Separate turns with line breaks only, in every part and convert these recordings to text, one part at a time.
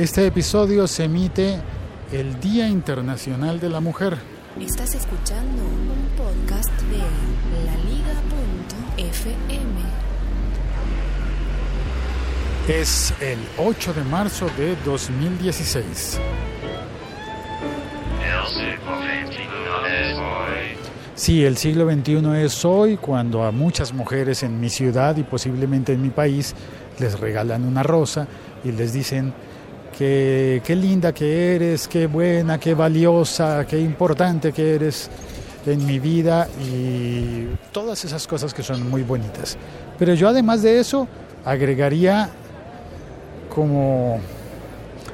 Este episodio se emite el Día Internacional de la Mujer.
Estás escuchando un podcast de laliga.fm.
Es el 8 de marzo de 2016. Sí, el siglo XXI es hoy cuando a muchas mujeres en mi ciudad y posiblemente en mi país les regalan una rosa y les dicen que qué linda que eres, qué buena, qué valiosa, qué importante que eres en mi vida y todas esas cosas que son muy bonitas. Pero yo además de eso agregaría como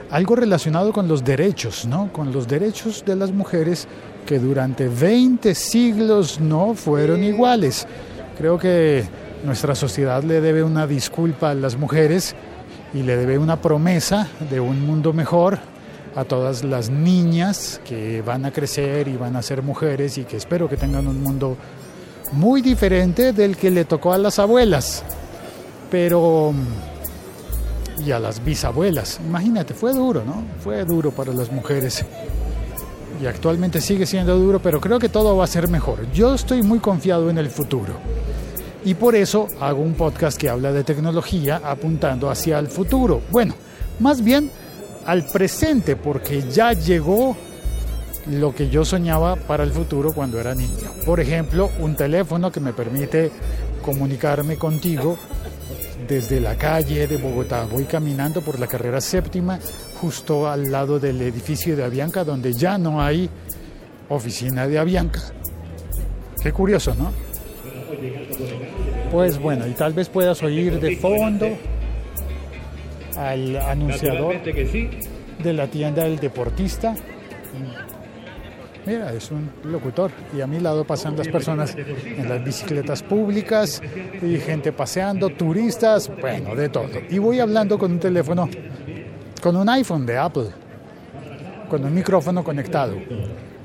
algo relacionado con los derechos, ¿no? Con los derechos de las mujeres que durante 20 siglos no fueron iguales. Creo que nuestra sociedad le debe una disculpa a las mujeres y le debe una promesa de un mundo mejor a todas las niñas que van a crecer y van a ser mujeres y que espero que tengan un mundo muy diferente del que le tocó a las abuelas. Pero y a las bisabuelas. Imagínate, fue duro, ¿no? Fue duro para las mujeres y actualmente sigue siendo duro, pero creo que todo va a ser mejor. Yo estoy muy confiado en el futuro. Y por eso hago un podcast que habla de tecnología apuntando hacia el futuro. Bueno, más bien al presente, porque ya llegó lo que yo soñaba para el futuro cuando era niño. Por ejemplo, un teléfono que me permite comunicarme contigo desde la calle de Bogotá. Voy caminando por la carrera séptima, justo al lado del edificio de Avianca, donde ya no hay oficina de Avianca. Qué curioso, ¿no? Pues bueno, y tal vez puedas oír de fondo al anunciador de la tienda del deportista. Mira, es un locutor y a mi lado pasan las personas en las bicicletas públicas y gente paseando, turistas, bueno, de todo. Y voy hablando con un teléfono, con un iPhone de Apple, con un micrófono conectado.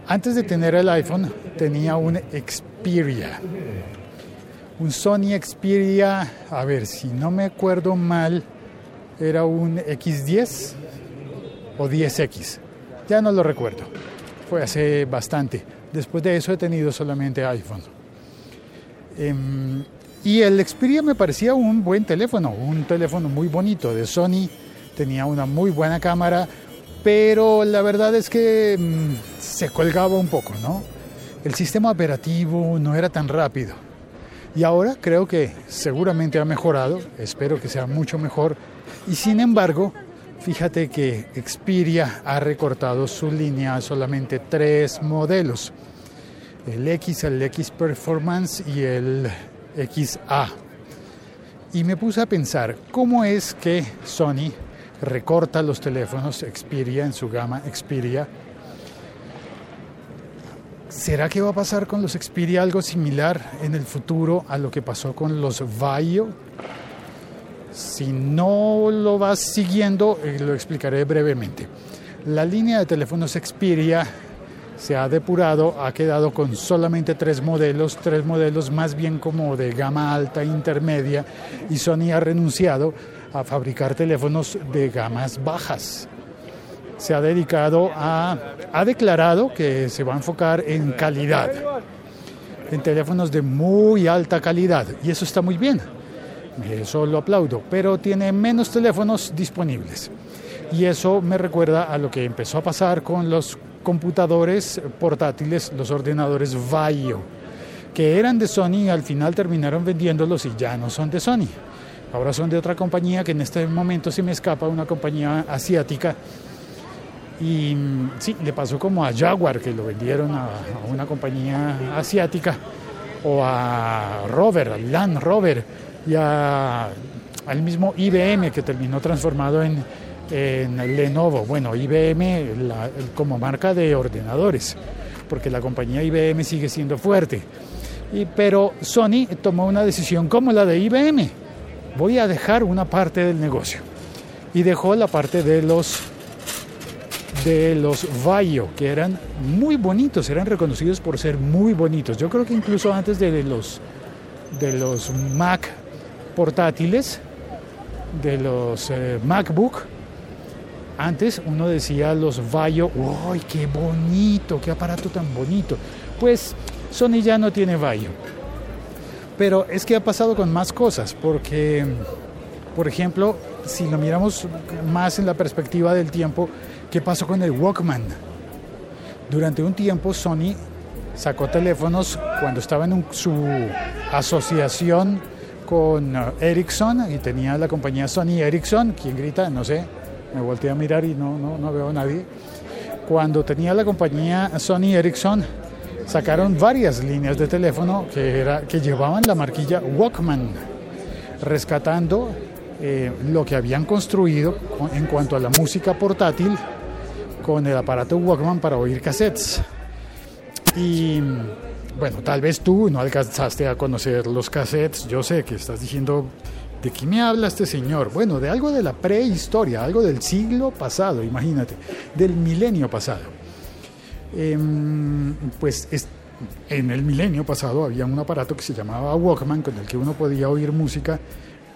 Antes de tener el iPhone tenía un Xperia, un Sony Xperia, a ver si no me acuerdo mal, era un X10 o 10X, ya no lo recuerdo fue hace bastante. Después de eso he tenido solamente iPhone. Em, y el Xperia me parecía un buen teléfono, un teléfono muy bonito de Sony, tenía una muy buena cámara, pero la verdad es que mm, se colgaba un poco, ¿no? El sistema operativo no era tan rápido. Y ahora creo que seguramente ha mejorado, espero que sea mucho mejor, y sin embargo Fíjate que Xperia ha recortado su línea a solamente tres modelos, el X, el X Performance y el XA. Y me puse a pensar, ¿cómo es que Sony recorta los teléfonos Xperia en su gama Xperia? ¿Será que va a pasar con los Xperia algo similar en el futuro a lo que pasó con los Vaio? Si no lo vas siguiendo, eh, lo explicaré brevemente. La línea de teléfonos Xperia se ha depurado, ha quedado con solamente tres modelos, tres modelos más bien como de gama alta intermedia, y Sony ha renunciado a fabricar teléfonos de gamas bajas. Se ha dedicado a, ha declarado que se va a enfocar en calidad, en teléfonos de muy alta calidad, y eso está muy bien eso lo aplaudo, pero tiene menos teléfonos disponibles. Y eso me recuerda a lo que empezó a pasar con los computadores portátiles, los ordenadores Vaio, que eran de Sony y al final terminaron vendiéndolos y ya no son de Sony. Ahora son de otra compañía que en este momento se me escapa, una compañía asiática. Y mm, sí, le pasó como a Jaguar, que lo vendieron a, una compañía asiática, o a Rover, a Land Rover, y al mismo IBM que terminó transformado en, en Lenovo. Bueno, IBM como marca de ordenadores, porque la compañía IBM sigue siendo fuerte. Y, pero Sony tomó una decisión como la de IBM. Voy a dejar una parte del negocio. Y dejó la parte de los de los Vaio, que eran muy bonitos, eran reconocidos por ser muy bonitos. Yo creo que incluso antes de los de los Mac portátiles, de los eh, MacBook, Antes uno decía los Vaio, ¡ay, qué bonito, qué aparato tan bonito! Pues Sony ya no tiene Vaio. Pero es que ha pasado con más cosas, porque, por ejemplo, si lo miramos más en la perspectiva del tiempo, ¿qué pasó con el Walkman? Durante un tiempo Sony sacó teléfonos cuando estaba en un- su asociación con uh, Ericsson y tenía la compañía Sony Ericsson, ¿quién grita? No sé, me volteé a mirar y no, no, no veo a nadie. Cuando tenía la compañía Sony Ericsson, sacaron varias líneas de teléfono que, era, que llevaban la marquilla Walkman, rescatando eh, lo que habían construido con- en cuanto a la música portátil con el aparato Walkman para oír cassettes. Y bueno, tal vez tú no alcanzaste a conocer los cassettes. Yo sé que estás diciendo, ¿de qué me habla este señor? Bueno, de algo de la prehistoria, algo del siglo pasado, imagínate, del milenio pasado. Em, pues es- en el milenio pasado había un aparato que se llamaba Walkman con el que uno podía oír música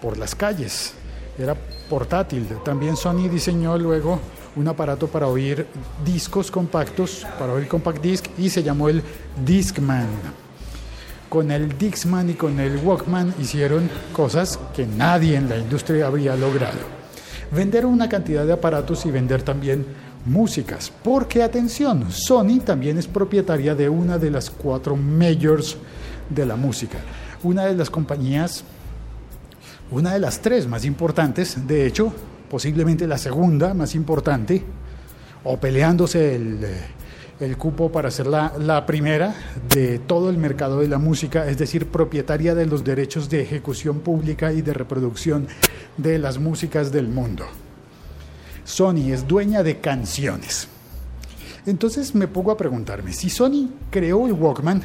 por las calles. Era portátil. También Sony diseñó luego un aparato para oír discos compactos, para oír compact disc y se llamó el Discman. Con el Discman y con el Walkman hicieron cosas que nadie en la industria había logrado. Vender una cantidad de aparatos y vender también músicas. Porque atención, Sony también es propietaria de una de las cuatro majors de la música. Una de las compañías una de las tres más importantes, de hecho, posiblemente la segunda más importante, o peleándose el, el cupo para ser la, la primera de todo el mercado de la música, es decir, propietaria de los derechos de ejecución pública y de reproducción de las músicas del mundo. Sony es dueña de canciones. Entonces me pongo a preguntarme, si Sony creó el Walkman,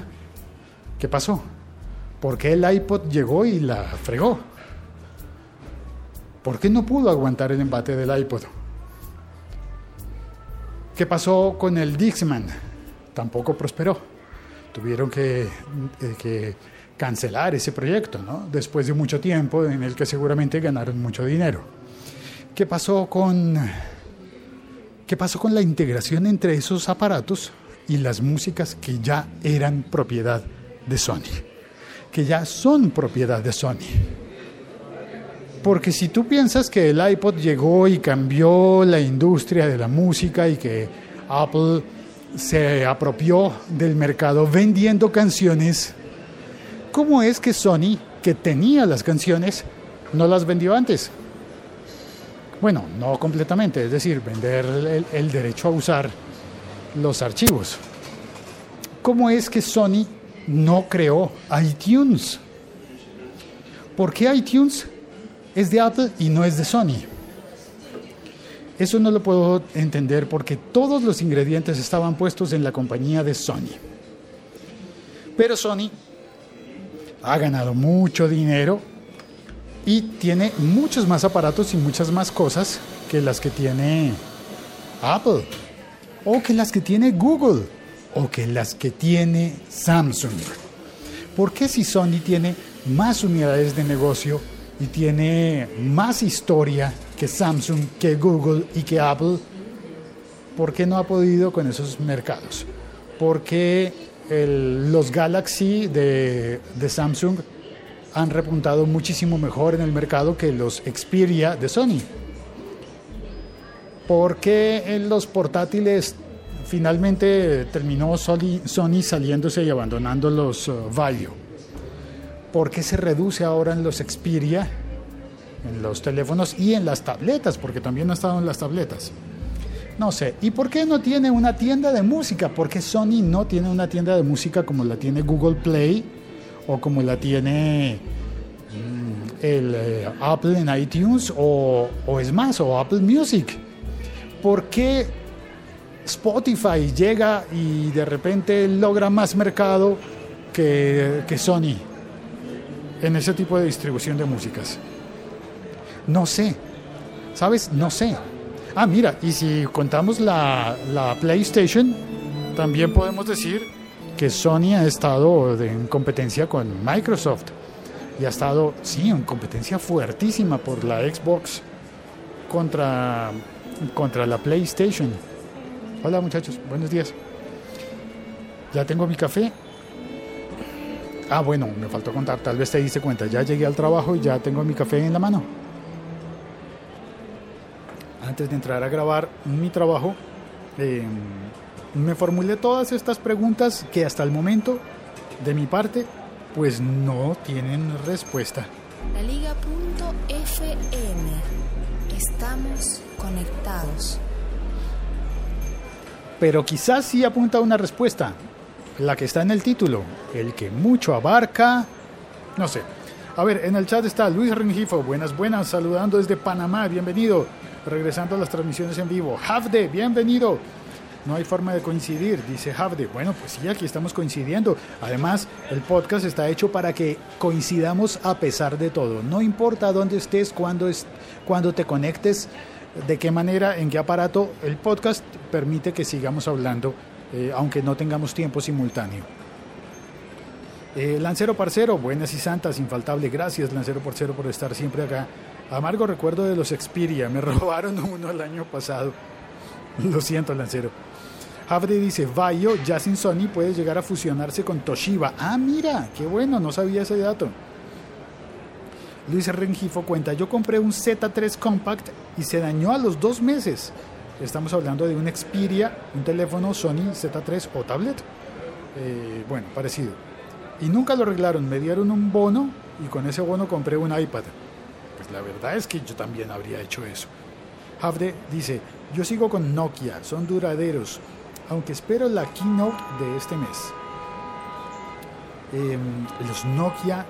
¿qué pasó? ¿Por qué el iPod llegó y la fregó? ¿Por qué no pudo aguantar el embate del iPod? ¿Qué pasó con el Dixman? Tampoco prosperó. Tuvieron que, eh, que cancelar ese proyecto, ¿no? Después de mucho tiempo en el que seguramente ganaron mucho dinero. ¿Qué pasó con qué pasó con la integración entre esos aparatos y las músicas que ya eran propiedad de Sony? Que ya son propiedad de Sony. Porque si tú piensas que el iPod llegó y cambió la industria de la música y que Apple se apropió del mercado vendiendo canciones, ¿cómo es que Sony, que tenía las canciones, no las vendió antes? Bueno, no completamente, es decir, vender el, derecho a usar los archivos. ¿Cómo es que Sony no creó iTunes? ¿Por qué iTunes es de Apple y no es de Sony. Eso no lo puedo entender porque todos los ingredientes estaban puestos en la compañía de Sony. Pero Sony ha ganado mucho dinero y tiene muchos más aparatos y muchas más cosas que las que tiene Apple o que las que tiene Google o que las que tiene Samsung. ¿Por qué si Sony tiene más unidades de negocio y tiene más historia que Samsung, que Google y que Apple, ¿por qué no ha podido con esos mercados? Porque los Galaxy de, Samsung han repuntado muchísimo mejor en el mercado que los Xperia de Sony. Porque en los portátiles finalmente terminó Sony, Sony saliéndose y abandonando los uh, Value. ¿Por qué se reduce ahora en los Xperia, en los teléfonos y en las tabletas? Porque también ha estado en las tabletas. No sé. ¿Y por qué no tiene una tienda de música? ¿Por qué Sony no tiene una tienda de música como la tiene Google Play o como la tiene mmm, el eh, Apple en iTunes o, es más, o Apple Music? ¿Por qué Spotify llega y de repente logra más mercado que Sony? En ese tipo de distribución de músicas? No sé. ¿Sabes? No sé. Ah, mira, y si contamos la, la PlayStation, también podemos decir que Sony ha estado en competencia con Microsoft. Y ha estado, sí, en competencia fuertísima por la Xbox contra, contra la PlayStation. Hola muchachos, buenos días. Ya tengo mi café. Ah, bueno, me faltó contar, tal vez te diste cuenta, ya llegué al trabajo y ya tengo mi café en la mano. Antes de entrar a grabar mi trabajo, eh, me formulé todas estas preguntas que hasta el momento, de mi parte, pues no tienen respuesta.
La Liga.fm. Estamos conectados.
Pero quizás sí apunta a una respuesta, la que está en el título, el que mucho abarca, no sé. A ver, en el chat está Luis Rengifo, buenas, buenas, saludando desde Panamá, bienvenido, regresando a las transmisiones en vivo. Havde, bienvenido. No hay forma de coincidir, dice Havde. Bueno, pues sí, aquí estamos coincidiendo. Además, el podcast está hecho para que coincidamos a pesar de todo. No importa dónde estés, cuándo, es, cuando te conectes, de qué manera, en qué aparato, el podcast permite que sigamos hablando, eh, aunque no tengamos tiempo simultáneo. Eh, Lancero Parcero, buenas y santas, infaltable. Gracias, Lancero Parcero, por estar siempre acá. Amargo recuerdo de los Xperia, me robaron uno el año pasado. Lo siento, Lancero. Havre dice, Vaio, ya sin Sony, puede llegar a fusionarse con Toshiba. Ah, mira, qué bueno, no sabía ese dato. Luis Rengifo cuenta, yo compré un Z3 Compact y se dañó a los dos meses. Estamos hablando de un Xperia, un teléfono Sony Z3 o tablet. Eh, bueno, parecido. Y nunca lo arreglaron, me dieron un bono y con ese bono compré un iPad. Pues la verdad es que yo también habría hecho eso. Havde dice, yo sigo con Nokia, son duraderos, aunque espero la keynote de este mes. Eh, los Nokia,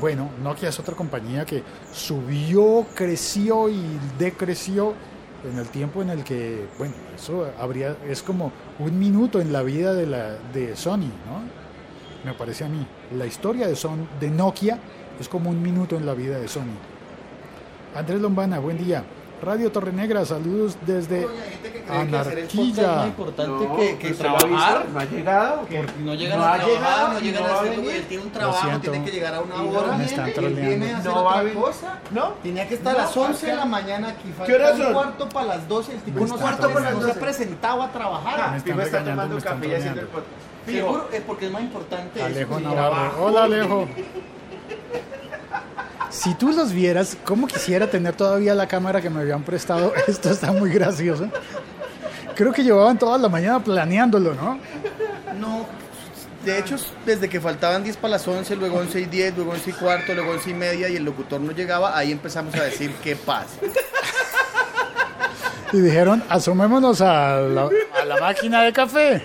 bueno, Nokia es otra compañía que subió, creció y decreció en el tiempo en el que, bueno, eso habría, es como un minuto en la vida de, la, de Sony, ¿no? Me parece a mí. La historia de, Son, de Nokia es como un minuto en la vida de Sony. Andrés Lombana, buen día. Radio Torrenegra, saludos desde Anarquilla.
Es importante
No,
que, que
¿usted lo ha
trabajar.
¿No ha llegado?
No llegan
No
a trabajar,
llegado
no llegan
no
a hacer, él tiene un trabajo,
siento.
tiene que llegar a una hora.
Me están
viene a hacer
No va a
otra
venir.
cosa. ¿No?
Tenía que estar
No,
a las 11 de la mañana aquí. Falta
¿Qué horas
un
son?
cuarto para las 12. El tipo no, cuarto para las
troleando.
12 se ha presentado a trabajar.
Ah,
Me están
Fijo está tomando café y haciendo el podcast.
Seguro es porque es más importante eso
Alejo Navarro. Hola Alejo. Si tú los vieras, ¿cómo quisiera tener todavía la cámara que me habían prestado? Esto está muy gracioso. Creo que llevaban toda la mañana planeándolo, ¿no?
No, de hecho, desde que faltaban 10 para las 11, luego 11 y 10, luego 11 y cuarto, luego 11 y media y el locutor no llegaba, ahí empezamos a decir qué pasa.
Y dijeron, asomémonos a la, a la máquina de café.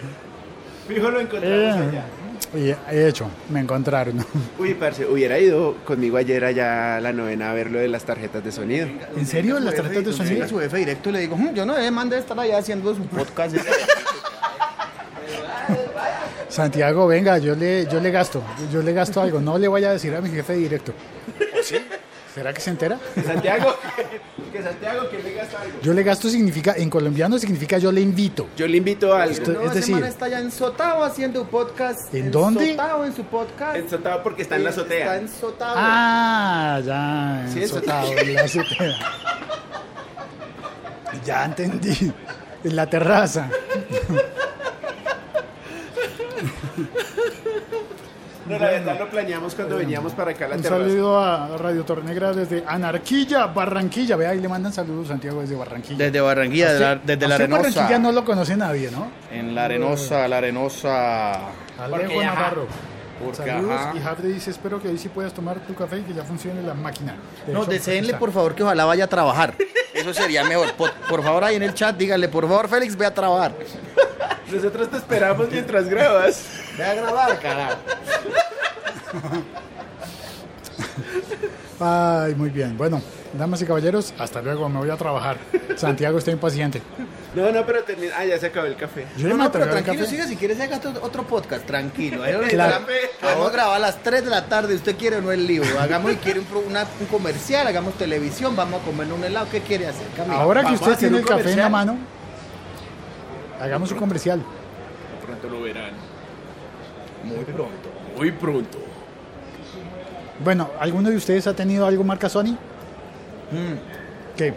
Fijo lo encontramos
Eh,
allá.
Y he hecho, me encontraron.
Uy, parce, hubiera ido conmigo ayer allá a la novena a ver lo de las tarjetas de sonido.
¿En serio? ¿Las tarjetas de sonido?
su jefe directo y le digo, "Mm, yo no me mande estar allá haciendo su podcast.
Santiago, venga, yo le, yo le gasto, yo le gasto algo, no le voy a decir a mi jefe directo. ¿O sí? ¿Será que se entera?
Que Santiago, que Santiago, que le gasta algo.
Yo le gasto significa, en colombiano significa yo le invito.
Yo le invito a algo.
Esto-
No,
es decir-
man está ya ensotado haciendo podcast.
¿En dónde?
Ensotado en su podcast.
Ensotado porque está en la
Está
azotea.
ensotado.
Ah, ya,
Sí, eso-
ensotado, en la azotea. Ya entendí. En la terraza.
No, la verdad lo planeamos cuando veníamos para acá a la
Un
terraza.
saludo a Radio Tornegra desde Anarquilla, Barranquilla. Vea, ahí le mandan saludos Santiago desde Barranquilla.
Desde Barranquilla, de la-
Usted-
desde la
usted
Arenosa.
Barranquilla no lo conoce nadie, ¿no?
En la Arenosa, la Arenosa.
Alejo
ajá.
Navarro.
Porque,
Saludos
ajá.
y Javde dice, espero que hoy sí puedas tomar tu café y que ya funcione la máquina. De
No,
hecho,
deseenle por favor que ojalá vaya a trabajar. Eso sería mejor. Por, por favor, ahí en el chat, díganle, por favor, Félix, ve a trabajar.
Nosotros te esperamos mientras grabas.
Ve a grabar, carajo.
Ay, muy bien. Bueno, damas y caballeros, hasta luego, me voy a trabajar. Santiago está impaciente.
No, no, pero termina. Ah, ya se acabó el café.
Yo
No, no, pero tranquilo, siga si quieres haga otro, otro podcast, tranquilo. Ahí
Claro.
Vamos a grabar a las 3 de la tarde, usted quiere o no el lío. Hagamos y quiere un, pro- una- un comercial, hagamos televisión, vamos a comer un helado, ¿qué quiere hacer? Camila?
Ahora que usted tiene el café en la mano, hagamos un comercial.
Pronto lo verán. Muy pronto. Muy pronto.
Bueno, ¿alguno de ustedes ha tenido algo marca Sony?
Mm,
¿Qué?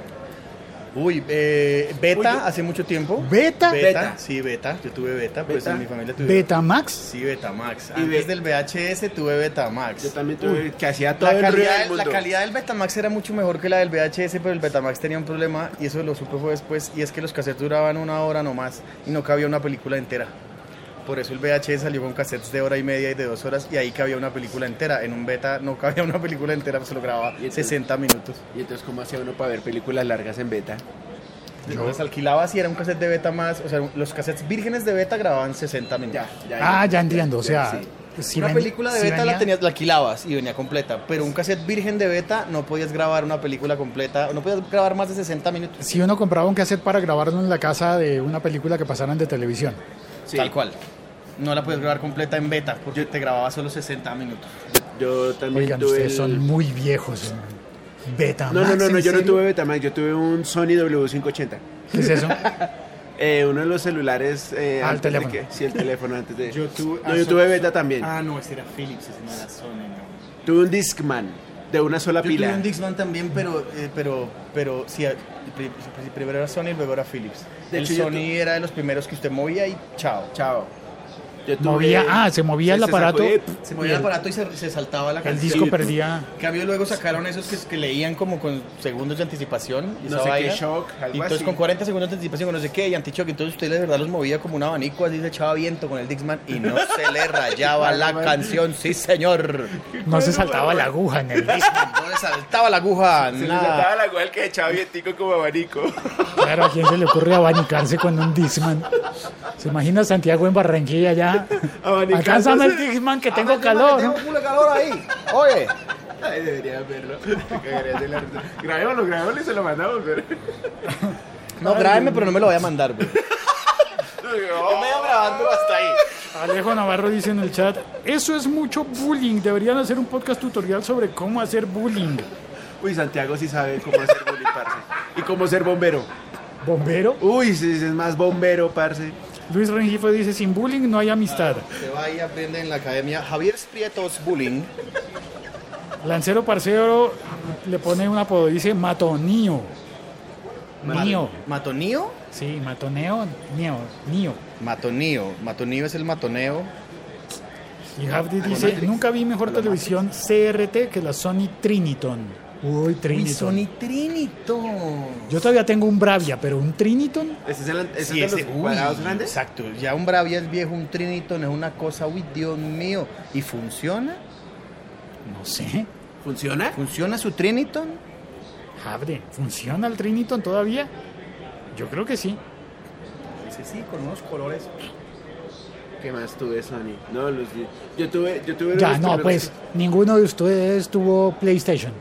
Uy, eh, beta
Uy, yo-
hace mucho tiempo.
¿Beta?
Beta, sí, beta. Yo tuve beta, pues
Beta.
en mi familia tuve
Betamax.
Sí, Betamax.
Y
Antes del VHS tuve Betamax.
Yo también tuve, que hacía todo
La
el ruido
calidad,
del mundo.
la calidad del Betamax era mucho mejor que la del VHS, pero el Betamax tenía un problema y eso lo supe fue después, y es que los cassettes duraban una hora nomás y no cabía una película entera. Por eso el VHS salió con cassettes de hora y media y de dos horas y ahí cabía una película entera. En un beta no cabía una película entera, se lo grababa
Y entonces-
60 minutos.
Y entonces, ¿cómo hacía uno para ver películas largas en beta?
Entonces alquilabas y era un cassette de beta más, o sea, los cassettes vírgenes de beta grababan 60 minutos.
Ya,
Ah, ya entiendo. O sea,
sí.
si
una película de
si
beta la tenías, la alquilabas y venía completa, pero un cassette virgen de beta no podías grabar una película completa, no podías grabar más de 60 minutos.
Si uno compraba un cassette para grabarlo en la casa de una película que pasaran de televisión.
Sí.
Tal cual. No la podías grabar completa en beta porque te grababa solo 60 minutos.
Yo también
Oigan,
tuve
ustedes
el-
son muy viejos. Betamax.
No, no, no, no
¿en
yo no
serio?
tuve Betamax, yo tuve un Sony W580.
¿Qué es eso?
Eh, uno de los celulares eh,
Ah, el teléfono.
que- sí, el teléfono antes de.
Yo tuve-
no, yo tuve beta también.
Ah, no, ese era Philips, ese no era Sony, no.
Tuve un Discman de una sola
Yo
pila.
tuve un Dixman también, pero, eh, pero, pero sí, pri- primero era Sony y luego era Philips.
De
el
hecho, yo
Sony
tu-
era de los primeros que usted movía y chao.
Chao. Yo tuve-
Movía, ah, se movía el
se
aparato.
Se movía el aparato y se, se saltaba la
El
canción.
disco perdía.
En cambio luego sacaron esos que, que leían como con segundos de anticipación. y
No sé qué shock, algo
Y entonces
así.
con 40 segundos de anticipación, con no sé qué, y antichoque. Entonces usted de verdad los movía como un abanico, así se echaba viento con el Dixman y no se le rayaba la canción. Sí, señor.
No se saltaba la aguja en el disco.
No le saltaba la aguja.
Se le
nada.
saltaba la el que echaba vientico como abanico.
Claro, ¿a quién se le ocurre abanicarse con un Discman? ¿Se imagina Santiago en Barranquilla ya?
Abanicándose.
Alcánzame el Discman que tengo calor.
Tengo culo de calor ahí. Oye.
Ay, debería verlo. Grabémoslo, grabémoslo y se lo mandamos. Pero...
No, grábeme, pero no me lo voy a mandar, güey. Yo me voy grabando hasta ahí.
Alejo Navarro dice en el chat, eso es mucho bullying, deberían hacer un podcast tutorial sobre cómo hacer bullying.
Uy, Santiago sí sabe cómo hacer bullying, parce. Y cómo ser bombero.
¿Bombero?
Uy, sí, es más bombero, parce.
Luis Rengifo dice, sin bullying no hay amistad.
Se va y aprende en la academia Javier Sprietos Bullying.
Lancero Parcero le pone un apodo, dice Matonío. Mío.
¿Matonío?
Sí, Matoneo, Neo, Nio.
Matonío. Matonío es el matoneo.
Y Javdi dice, nunca vi mejor televisión CRT que la Sony Triniton. Uy,
Uy,
Triniton.
Sony Triniton.
Yo todavía tengo un Bravia, pero un Triniton,
¿Ese es el, ese
Sí,
es de
ese-
los
uy,
cuadrados grandes?
Exacto. Ya un Bravia es viejo, un Triniton es una cosa, uy, Dios mío. ¿Y funciona?
no sé.
¿Funciona?
¿Funciona su Triniton?
Javde, ¿funciona el Triniton todavía? Yo creo que sí.
Sí, sí, con unos colores.
¿Qué más tuve, Sony? No, los yo tuve, yo tuve
Ya,
los
no,
primeros-
pues ninguno de ustedes tuvo PlayStation.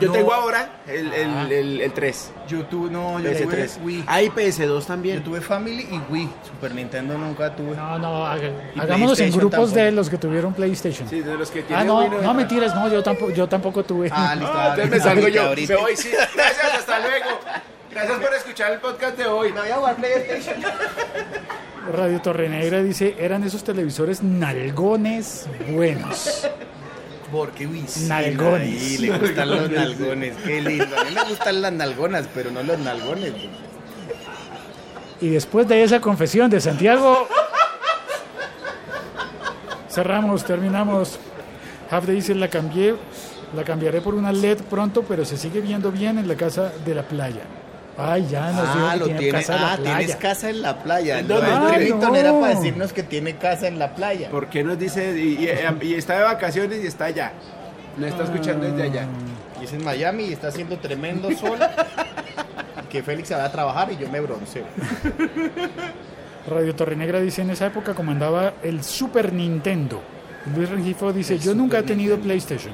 Yo
No.
tengo ahora el, el,
Ah.
el, el 3.
Yo tuve, no, yo tuve
PS3.
Wii.
Hay PS2 también.
Yo tuve Family y Wii. Super Nintendo nunca tuve.
No, no, haga- hagámonos en grupos de los que tuvieron PlayStation.
Sí, de los que
ah,
tienen
no,
Wii,
no mentiras, no, yo tampoco, yo tampoco tuve.
Ah, listo.
Ah, entonces me salgo yo.
ahorita.
Me voy, sí. Gracias, hasta luego. Gracias por escuchar el podcast de hoy.
Me voy a jugar PlayStation.
Radio Torrenegra dice, eran esos televisores nalgones buenos.
Porque, uy, sí,
Nalgones.
ahí le gustan los nalgones. Qué lindo. A mí me gustan las nalgonas, pero no los nalgones.
Y después de esa confesión de Santiago, cerramos, terminamos. Half dice, la cambié, la cambiaré por una LED pronto, pero se sigue viendo bien en la casa de la playa. Ay, ya nos
Ah, lo
tiene
tiene.
casa en la
Ah, tienes
playa.
casa en la playa.
¿En
No, el
no.
era para decirnos que tiene casa en la playa.
¿Por qué nos dice? Y, y- y está de vacaciones y está allá. No está escuchando desde allá.
Y es en Miami y está haciendo tremendo sol. que Félix se va a trabajar y yo me bronceo.
Radio Torrenegra dice, en esa época comandaba el Super Nintendo. Luis Rengifo dice, yo nunca he tenido PlayStation.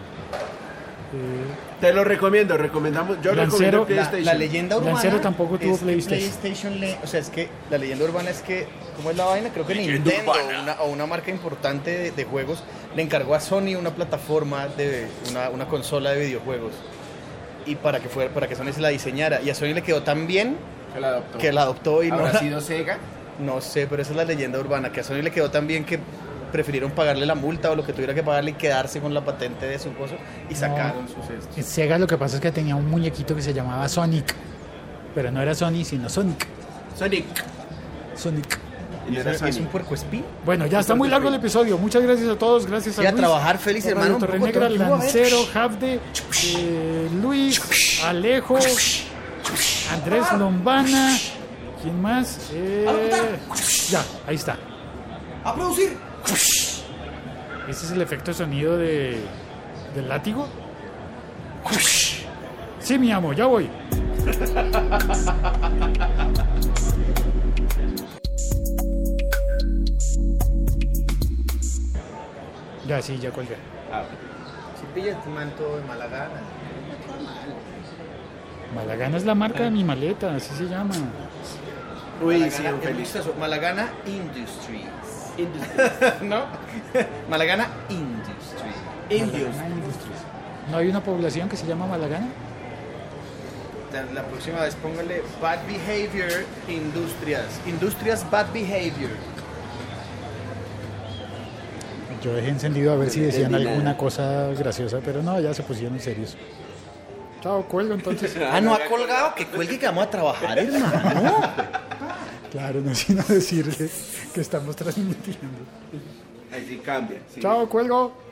Te lo recomiendo, recomendamos. Yo
Lancero,
recomiendo
La,
PlayStation.
la leyenda urbana.
Lancero tampoco tuvo
es que
PlayStation.
PlayStation le- o sea, es que la leyenda urbana es que, ¿cómo es la vaina? Creo que
Leyenda
Nintendo una- o una marca importante de, de juegos le encargó a Sony una plataforma de una, una consola de videojuegos y para que fuera para que Sony se la diseñara y a Sony le quedó tan bien
Que la adoptó.
que la adoptó y no
¿Habrá
la-
sido Sega?
no sé, pero esa es la leyenda urbana que a Sony le quedó tan bien que prefirieron pagarle la multa o lo que tuviera que pagarle y quedarse con la patente de su coso y sacaron sus estos.
En Sega lo que pasa es que tenía un muñequito que se llamaba Sonic. Pero no era Sony, sino Sonic.
Sonic.
Sonic.
Y no era
¿Es un
Sonic.
puerco espín?
Bueno, ya está muy largo el episodio. Muchas gracias a todos. Gracias a
Sí, a
Luis.
trabajar, feliz, hermano,
Radio
un poco
Torrenegra,
tranquilo, a ver.
Lancero, Javde, eh, Luis, Alejo, Andrés Lombana. ¿Quién más? Eh, ya, ahí está.
¡A producir!
Ese es el efecto de sonido de, del látigo. Sí, mi amo, ya voy. Ya, sí, ya colgué.
Ah,
Si pillas tu manto de mala gana.
Malagana es la marca de mi maleta, así se llama.
Uy,
Malagana,
sí.
Malagana Industries. ¿No? Malagana Industries.
Malagana Industries. ¿No hay una población que se llama Malagana?
La, la próxima vez póngale Bad Behavior Industrias. Industrias Bad Behavior.
Yo dejé encendido a ver si decían alguna cosa graciosa, pero no, ya se pusieron serios. Chao, cuelgo entonces.
Ah, no ha colgado. Que cuelgue que vamos a trabajar, hermano.
Claro, no sino decirle que estamos transmitiendo.
Ahí sí cambia. sí.
Chao, cuelgo.